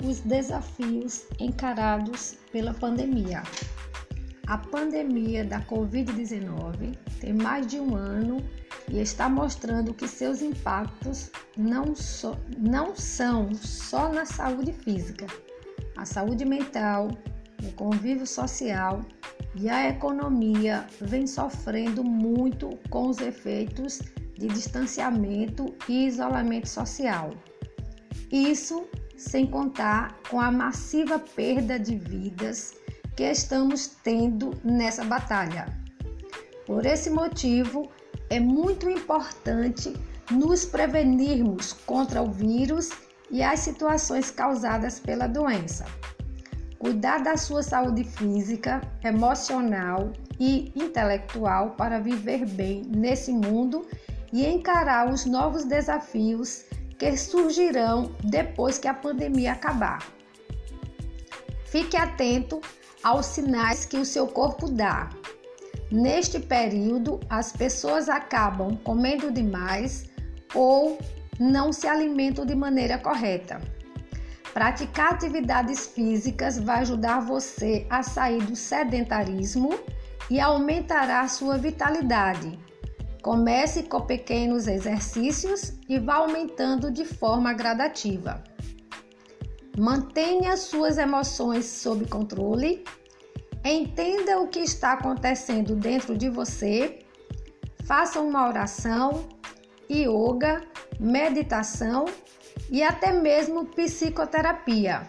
dos desafios encarados pela pandemia. A pandemia da Covid-19 tem mais de um ano e está mostrando que seus impactos não, so, não são só na saúde física, a saúde mental, o convívio social e a economia vem sofrendo muito com os efeitos de distanciamento e isolamento social. Isso sem contar com a massiva perda de vidas que estamos tendo nessa batalha. Por esse motivo, é muito importante nos prevenirmos contra o vírus e as situações causadas pela doença. Cuidar da sua saúde física, emocional e intelectual para viver bem nesse mundo e encarar os novos desafios que surgirão depois que a pandemia acabar. Fique atento aos sinais que o seu corpo dá. Neste período, as pessoas acabam comendo demais ou não se alimentam de maneira correta. Praticar atividades físicas vai ajudar você a sair do sedentarismo e aumentará sua vitalidade. Comece com pequenos exercícios e vá aumentando de forma gradativa. Mantenha suas emoções sob controle. Entenda o que está acontecendo dentro de você. Faça uma oração, yoga, meditação e até mesmo psicoterapia.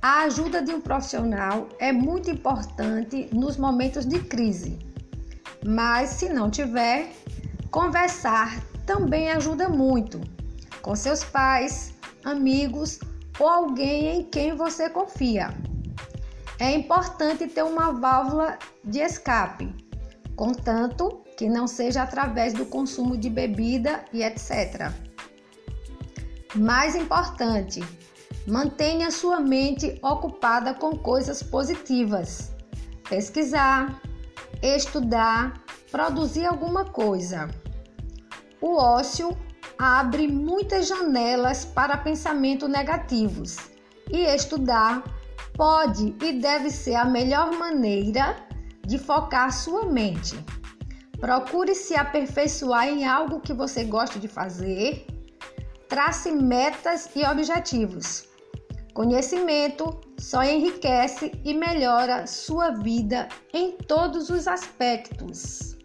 A ajuda de um profissional é muito importante nos momentos de crise, mas se não tiver, conversar também ajuda muito com seus pais, amigos ou alguém em quem você confia. É importante ter uma válvula de escape, contanto que não seja através do consumo de bebida e etc. Mais importante, mantenha sua mente ocupada com coisas positivas. Pesquisar, estudar, produzir alguma coisa. O ócio abre muitas janelas para pensamentos negativos e estudar pode e deve ser a melhor maneira de focar sua mente. Procure se aperfeiçoar em algo que você gosta de fazer Trace metas e objetivos. Conhecimento só enriquece e melhora sua vida em todos os aspectos.